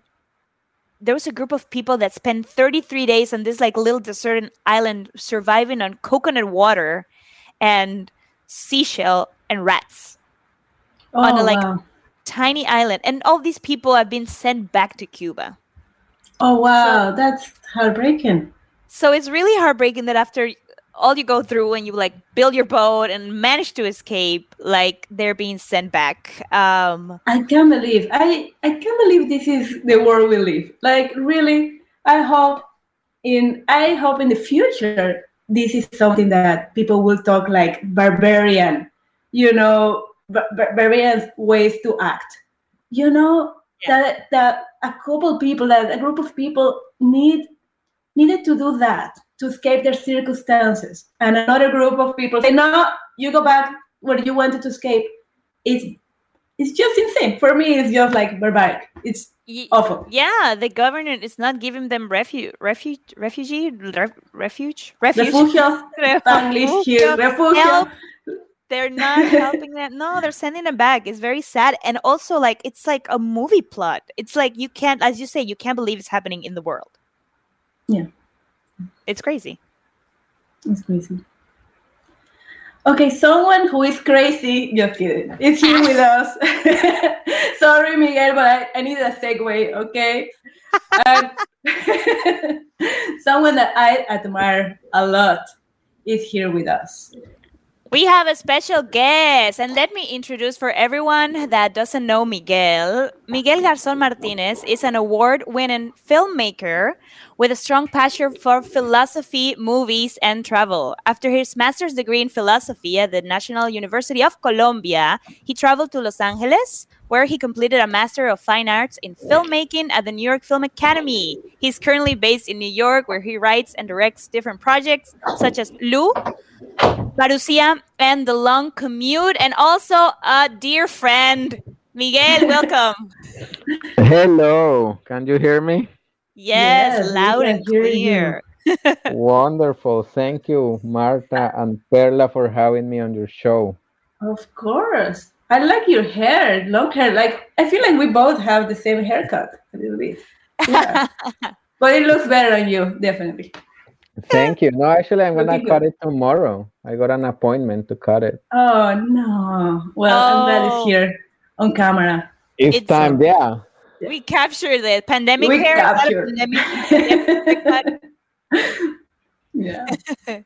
there was a group of people that spent 33 days on this like little deserted island surviving on coconut water and seashell and rats oh, on a oh, like wow. tiny island. And all these people have been sent back to cuba. Oh wow. So, that's heartbreaking. So it's really heartbreaking that after all you go through when you like build your boat and manage to escape like they're being sent back. Um i can't believe i i can't believe this is the world we live. Like really i hope in i hope in the future this is something that people will talk like barbarian you know bar- barbarian ways to act. You know yeah. that that a couple people that a group of people need needed to do that to escape their circumstances. And another group of people say, no, you go back where you wanted to escape. It's it's just insane. For me, it's just like barbaric. It's awful. Yeah, the government is not giving them refuge, refuge, refugee, ref, refuge, refuge. Refugio. Refugio. Help. They're not helping them. No, they're sending them back. It's very sad, and also like it's like a movie plot. It's like you can't, as you say, you can't believe it's happening in the world. Yeah. It's crazy. It's crazy. Okay, someone who is crazy, just kidding, is here with us. Sorry, Miguel, but I, I need a segue, okay? um, someone that I admire a lot is here with us. We have a special guest, and let me introduce for everyone that doesn't know Miguel. Miguel Garzon Martinez is an award winning filmmaker with a strong passion for philosophy, movies, and travel. After his master's degree in philosophy at the National University of Colombia, he traveled to Los Angeles, where he completed a Master of Fine Arts in Filmmaking at the New York Film Academy. He's currently based in New York, where he writes and directs different projects such as Lou, Parousia, and The Long Commute, and also a dear friend. Miguel, welcome. Hello, can you hear me? Yes, yes loud and clear. Wonderful. Thank you, Marta and Perla, for having me on your show. Of course. I like your hair, long hair. Like I feel like we both have the same haircut a little bit. Yeah. but it looks better on you, definitely. Thank you. No, actually, I'm gonna cut it tomorrow. I got an appointment to cut it. Oh no! Well, oh. I'm glad it's oh. here on camera. It's, it's time, a, yeah. We captured the pandemic we hair. Pandemic. yeah.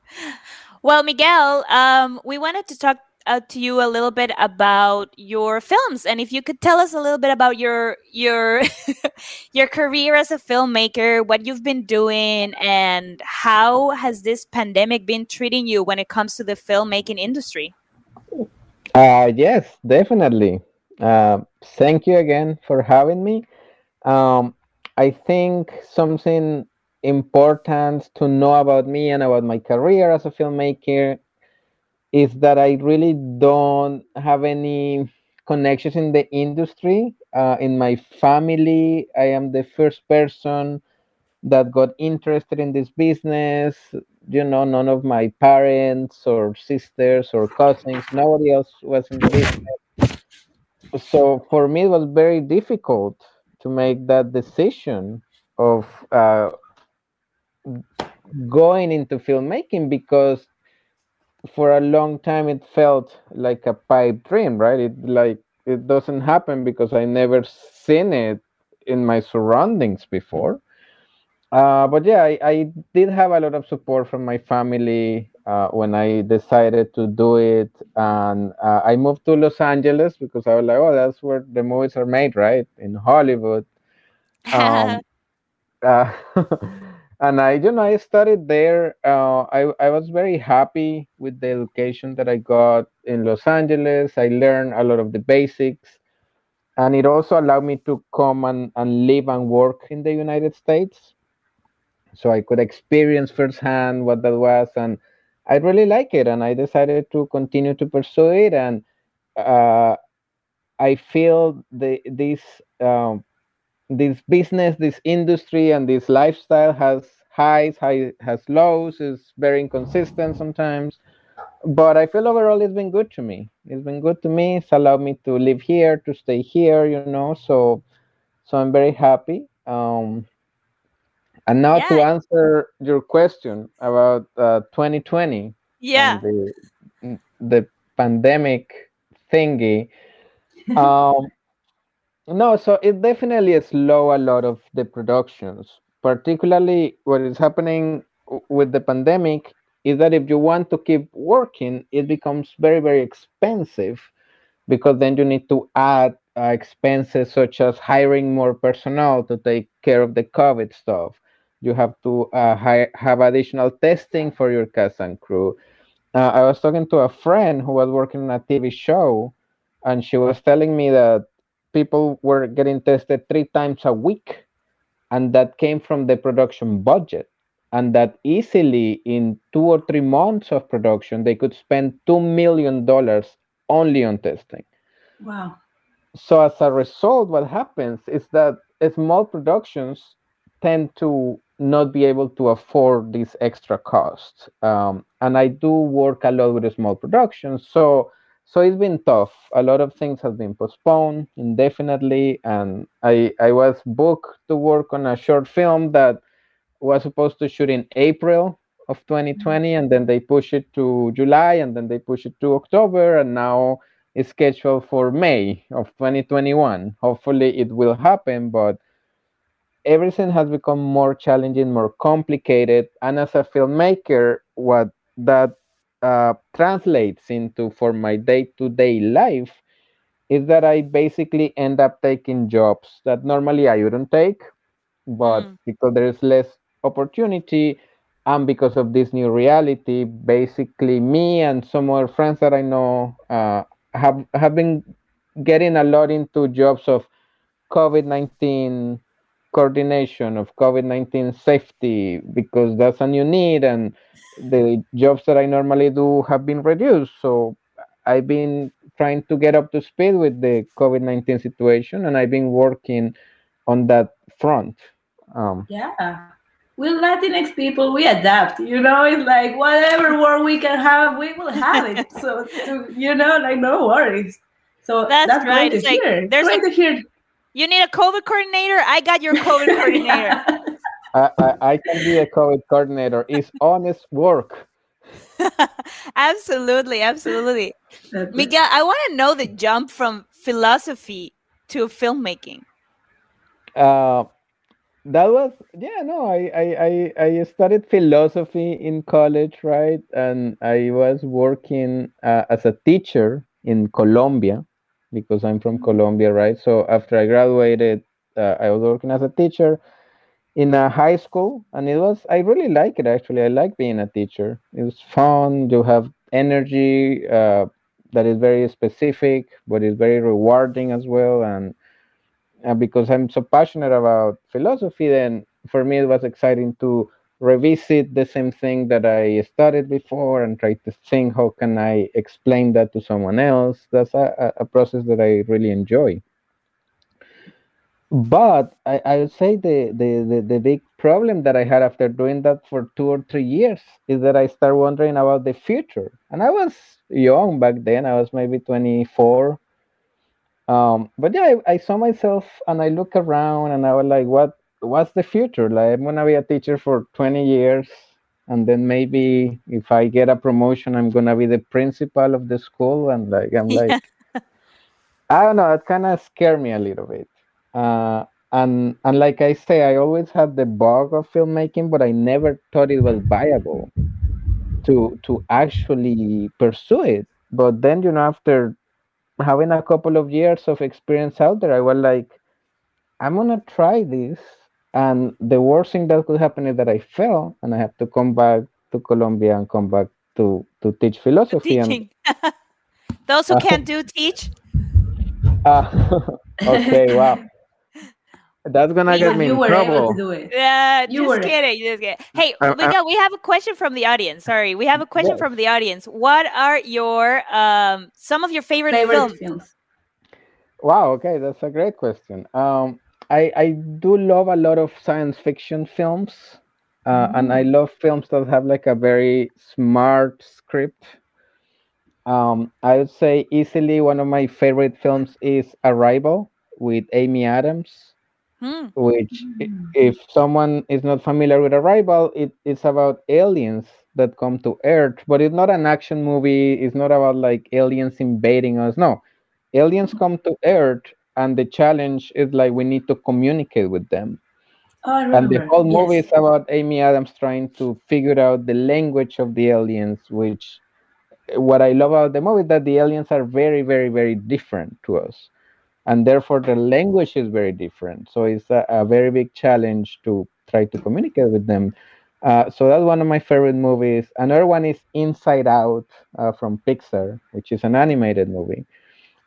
well, Miguel, um, we wanted to talk uh, to you a little bit about your films. And if you could tell us a little bit about your your your career as a filmmaker what you've been doing and how has this pandemic been treating you when it comes to the filmmaking industry? Uh, yes definitely. Uh, thank you again for having me. Um, i think something important to know about me and about my career as a filmmaker is that I really don't have any connections in the industry. Uh, in my family, I am the first person that got interested in this business. You know, none of my parents or sisters or cousins, nobody else was in the business. So for me, it was very difficult to make that decision of uh, going into filmmaking because for a long time it felt like a pipe dream right? It like it doesn't happen because i never seen it in my surroundings before. Uh, but yeah I, I, did have a lot of support from my family uh, when i decided to do it. And uh, i moved to los angeles because i was like oh that's where the movies are made right? In hollywood. Um, uh, and I, you know, I studied there. Uh, I, I was very happy with the education that I got in Los Angeles. I learned a lot of the basics, and it also allowed me to come and, and live and work in the United States, so I could experience firsthand what that was, and I really like it, and I decided to continue to pursue it, and uh, I feel the this um, this business, this industry, and this lifestyle has highs, high, has lows, is very inconsistent sometimes. But I feel overall it's been good to me. It's been good to me. It's allowed me to live here, to stay here, you know. So, so I'm very happy. Um, and now yeah. to answer your question about uh, 2020, yeah, the, the pandemic thingy. Um, no, so it definitely slow a lot of the productions, particularly what is happening with the pandemic is that if you want to keep working, it becomes very, very expensive because then you need to add uh, expenses such as hiring more personnel to take care of the COVID stuff. You have to uh, hi- have additional testing for your cast and crew. Uh, I was talking to a friend who was working on a TV show, and she was telling me that people were getting tested three times a week, and that came from the production budget. And that easily in two or three months of production, they could spend $2 million only on testing. Wow. So, as a result, what happens is that small productions tend to not be able to afford these extra costs. Um, and I do work a lot with small productions. So, so it's been tough. A lot of things have been postponed indefinitely, and I I was booked to work on a short film that was supposed to shoot in April of 2020, and then they push it to July, and then they push it to October, and now it's scheduled for May of 2021. Hopefully, it will happen, but everything has become more challenging, more complicated, and as a filmmaker, what that uh, translates into for my day-to-day life is that I basically end up taking jobs that normally I wouldn't take, but mm. because there is less opportunity and because of this new reality, basically me and some other friends that I know uh, have have been getting a lot into jobs of COVID nineteen coordination of COVID-19 safety because that's a new need and the jobs that I normally do have been reduced. So I've been trying to get up to speed with the COVID-19 situation and I've been working on that front. Um, yeah. We're Latinx people, we adapt, you know, it's like whatever work we can have, we will have it. So, to, you know, like no worries. So that's, that's right. great to like, hear. There's great a, to hear you need a COVID coordinator? I got your COVID coordinator. I, I, I, can be a COVID coordinator. It's honest work. absolutely, absolutely. Miguel, I want to know the jump from philosophy to filmmaking. Uh, that was yeah no I, I i i studied philosophy in college right and i was working uh, as a teacher in colombia because I'm from Colombia, right? So after I graduated, uh, I was working as a teacher in a high school, and it was I really like it actually. I like being a teacher. It was fun. You have energy uh, that is very specific, but it's very rewarding as well. And uh, because I'm so passionate about philosophy, then for me it was exciting to revisit the same thing that I studied before and try to think how can I explain that to someone else. That's a, a process that I really enjoy. But I, I would say the, the, the, the big problem that I had after doing that for two or three years is that I start wondering about the future. And I was young back then, I was maybe 24. Um, but yeah, I, I saw myself and I look around and I was like, what what's the future? Like I'm gonna be a teacher for 20 years, and then maybe if I get a promotion, I'm gonna be the principal of the school. And like I'm yeah. like, I don't know. It kind of scared me a little bit. Uh, and and like I say, I always had the bug of filmmaking, but I never thought it was viable to to actually pursue it. But then you know, after having a couple of years of experience out there, I was like, I'm gonna try this and the worst thing that could happen is that I fail and I have to come back to Colombia and come back to to teach philosophy. Teaching. And, Those who uh, can't do teach. Uh, okay, wow. That's gonna yeah, get me in trouble. Yeah, you just were kidding. Just kidding. Hey, uh, Miguel, we have a question from the audience. Sorry, we have a question yes. from the audience. What are your um some of your favorite, favorite films? films? Wow. Okay, that's a great question. Um, I I do love a lot of science fiction films, uh, and I love films that have like a very smart script. Um, I would say easily one of my favorite films is Arrival with Amy Adams, Hmm. which i- if someone is not familiar with Arrival, it, it's about aliens that come to Earth, but it's not an action movie. It's not about like aliens invading us. No, aliens come to Earth, and the challenge is like we need to communicate with them. Oh, And the whole movie Yes. is about Amy Adams trying to figure out the language of the aliens, which what I love about the movie is that the aliens are very, very, very different to us. And therefore the language is very different. So it's a, a very big challenge to try to communicate with them. Uh, so that's one of my favorite movies. Another one is Inside Out uh, from Pixar, which is an animated movie,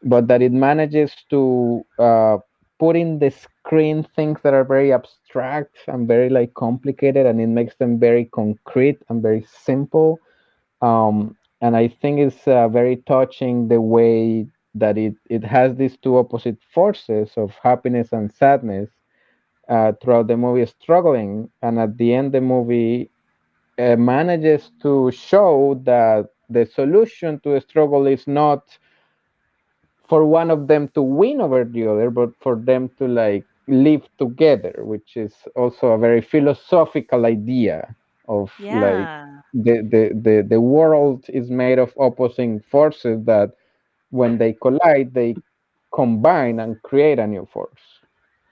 but that it manages to uh, put in the screen things that are very abstract and very like complicated and it makes them very concrete and very simple. Um, and i think it's uh, very touching the way that it, it has these two opposite forces of happiness and sadness uh, throughout the movie struggling. And at the end the movie uh, manages to show that the solution to the struggle is not for one of them to win over the other, but for them to like live together, which is also a very philosophical idea of like the, the, the, the world is made of opposing forces that when they collide, they combine and create a new force.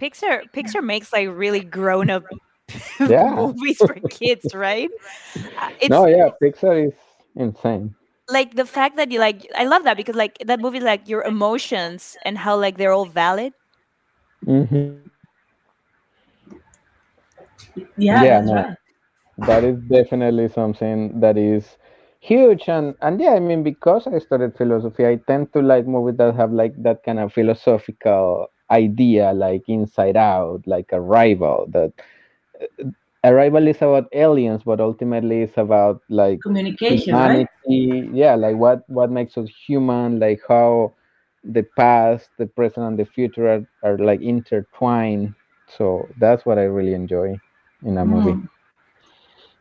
Pixar Pixar makes like really grown up Yeah. movies for kids, right? Uh, It's no, yeah, Pixar is insane. Like the fact that you like I love that because like that movie like your emotions and how like they're all valid. mm-hmm. Yeah, Yeah, that's no. right. that is definitely something that is huge and and yeah i mean because i studied philosophy i tend to like movies that have like that kind of philosophical idea like inside out like arrival that uh, arrival is about aliens but ultimately it's about like Communication, right? humanity yeah like what what makes us human like how the past the present and the future are, are like intertwined so that's what i really enjoy in a movie Mm.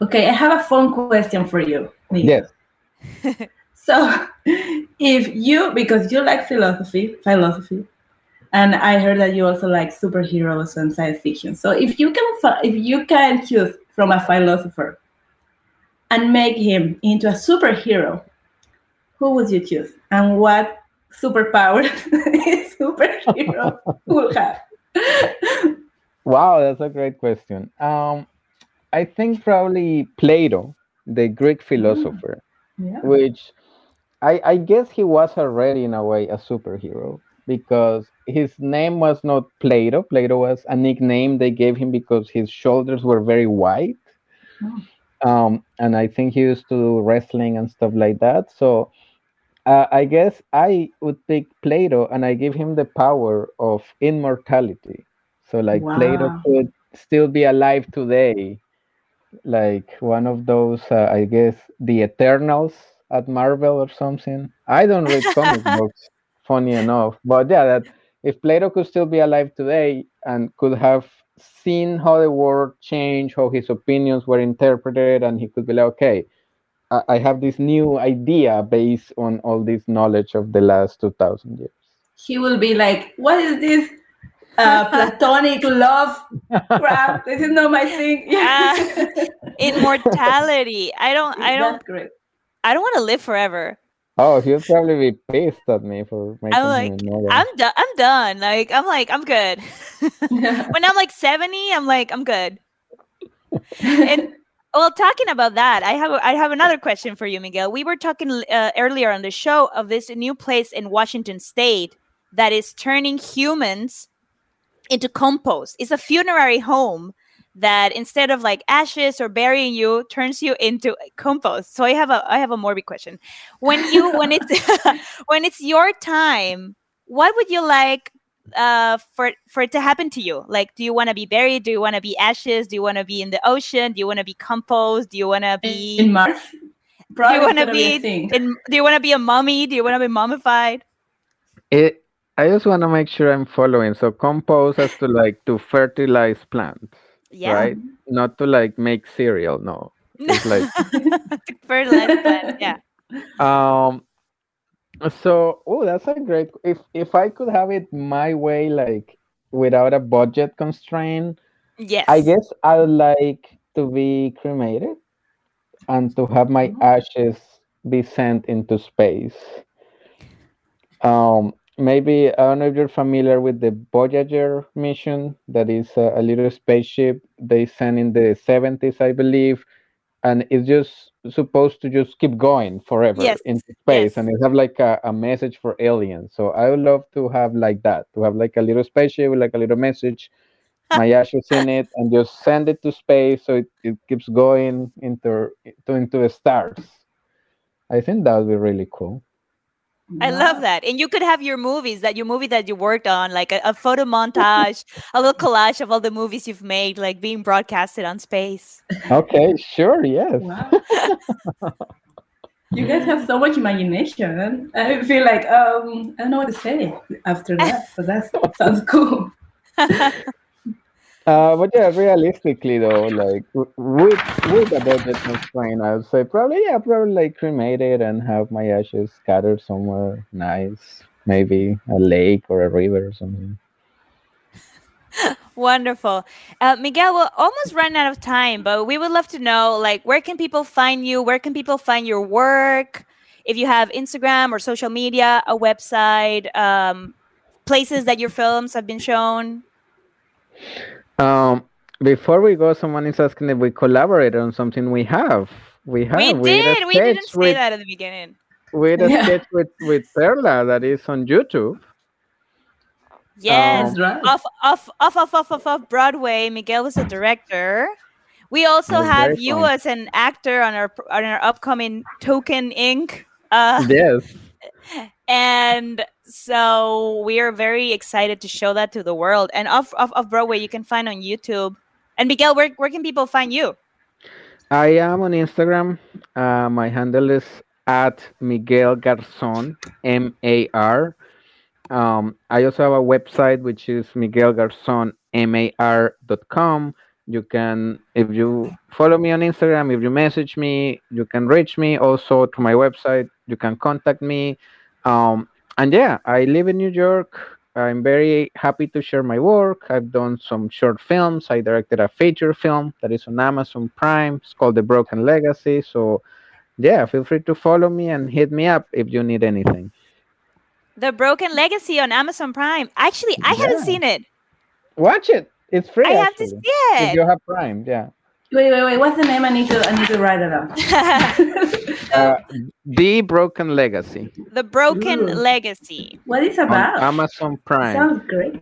Okay, I have a fun question for you. Miguel. yes So, if you, because you like philosophy, philosophy, and I heard that you also like superheroes and science fiction. So, if you can, if you can choose from a philosopher and make him into a superhero, who would you choose, and what superpower superhero will have? Wow, that's a great question. Um, I think probably Plato, the Greek philosopher, Yeah. which I, I guess he was already in a way a superhero because his name was not Plato. Plato was a nickname they gave him because his shoulders were very wide. Oh. Um, and I think he used to do wrestling and stuff like that. So uh, I guess I would pick Plato and I give him the power of immortality. So like Plato could still be alive today, like one of those, uh, I guess, the Eternals at Marvel or something. I don't read comic books, funny enough, but yeah, that if Plato could still be alive today and could have seen how the world changed, how his opinions were interpreted, and he could be like, okay, I, I have this new idea based on all this knowledge of the last two thousand years. He will be like, "What is this uh, platonic love crap? This is not my thing." Ah, Immortality. I don't I don't I don't want to live forever. Oh, he'll probably be pissed at me for making like, him immortal. I'm done. I'm done. Like I'm like I'm good. when I'm like 70, I'm like I'm good. and well, talking about that, I have I have another question for you, Miguel. We were talking uh, earlier on the show of this new place in Washington State that is turning humans into compost. It's a funerary home that instead of like ashes or burying you turns you into compost. So I have a I have a morbid question. When you when it's when it's your time, what would you like uh for for it to happen to you like do you want to be buried do you want to be ashes do you want to be in the ocean do you want to be compost do you want to be in Mars. do you Probably want to be, be a thing. in, do you want to be a mummy do you want to be mummified it I just want to make sure I'm following. So compost has to like to fertilize plants, Yeah. right? Not to like make cereal. No, it's like Fertilize plant, Yeah. um. So oh, that's a great. If if I could have it my way, like without a budget constraint, Yes. I guess I would like to be cremated and to have my ashes be sent into space. Um, maybe I don't know if you're familiar with the Voyager mission. That is a, a little spaceship they sent in the 70s, I believe, and it's just supposed to just keep going forever Yes, into space, yes. and it have like a, a message for aliens. So I would love to have like that, to have like a little spaceship with like a little message my ashes in it and just send it to space so it, it keeps going into into, into the stars. I think that would be really cool. I love that. And you could have your movies that your movie that you worked on, like a, a photo montage, a little collage of all the movies you've made, like being broadcasted on space. Okay, sure, yes. Wow. you guys have so much imagination. I feel like um I don't know what to say after that. So that sounds cool. Uh, but yeah, realistically though, like with with a budget constraint, I would say probably yeah, probably like cremated and have my ashes scattered somewhere nice, maybe a lake or a river or something. Wonderful. Uh, Miguel, we're almost running out of time, but we would love to know, like, where can people find you? Where can people find your work? If you have Instagram or social media, a website, um, places that your films have been shown. Um, before we go, someone is asking if we collaborated on something. We have. We have. we did did. We didn't say with, that at the beginning. We did a Yeah. sketch with with Perla that is on YouTube. Yes. That's right. off, off, off, off, off, off, off Broadway. Miguel was a director. We also have you fun. as an actor on our on our upcoming Token Inc. Uh, Yes. and so we are very excited to show that to the world. And off off, off Broadway, you can find on YouTube. And Miguel, where where can people find you? I am on Instagram. Uh, my handle is at Miguel Garzon, M A R. Um, I also have a website which is miguelgarzonmar.com. You can, if you follow me on Instagram, if you message me, you can reach me also to my website. You can contact me. Um, and yeah, I live in New York. I'm very happy to share my work. I've done some short films. I directed a feature film that is on Amazon Prime. It's called The Broken Legacy. So, yeah, feel free to follow me and hit me up if you need anything. The Broken Legacy on Amazon Prime. Actually, I haven't seen it. Watch it. It's free. I have to actually. see If it. you have Prime, yeah. Wait, wait, wait. What's the name? I need to I need to write it down. Uh, the Broken Legacy the Broken Ooh. Legacy. what is it on about? Amazon Prime. Sounds great.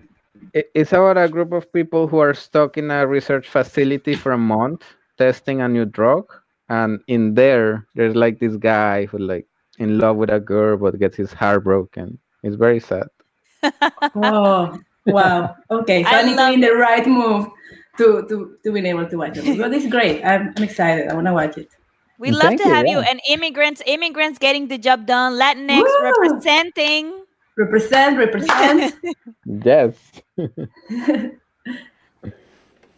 I- It's about a group of people who are stuck in a research facility for a month testing a new drug. And in there, there's like this guy who like in love with a girl but gets his heart broken. It's very sad. Oh, wow. Okay, so I I, need to love be in the right move to to to being able to watch it. But it's great. I'm, I'm excited. I want to watch it. We love Thank to you, have you yeah. and immigrants, immigrants getting the job done, Latinx Woo! representing. Represent, represent. Yes.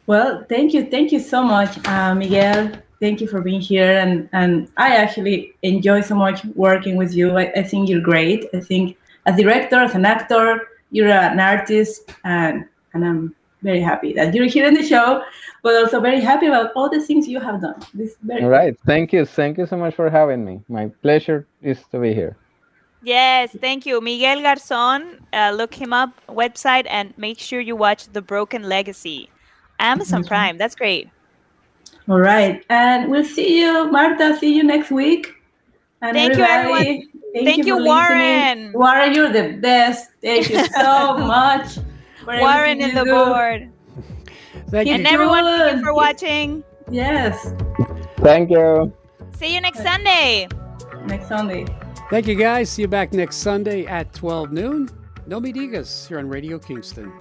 well, thank you, thank you so much, uh, Miguel. Thank you for being here, and and I actually enjoy so much working with you. I, I think you're great. I think as director, as an actor, you're an artist, and and I'm very happy that you're here in the show, but also very happy about all the things you have done. This very All right. Thank you. Thank you so much for having me. My pleasure is to be here. Yes, thank you. Miguel Garzon, uh, look him up, website, and make sure you watch The Broken Legacy. Amazon. Prime, that's great. All right, and we'll see you, Marta. See you next week. And Thank you, everyone. everybody, Thank you, for Warren. listening. Warren, you're the best. Thank you so much. for Warren everything in the do. board. Thank Keep And you. everyone, thank you for watching. Yes, Thank you. See you next Sunday. next Sunday. Thank you, guys. See you back next Sunday at 12 noon. No me digas here on Radio Kingston.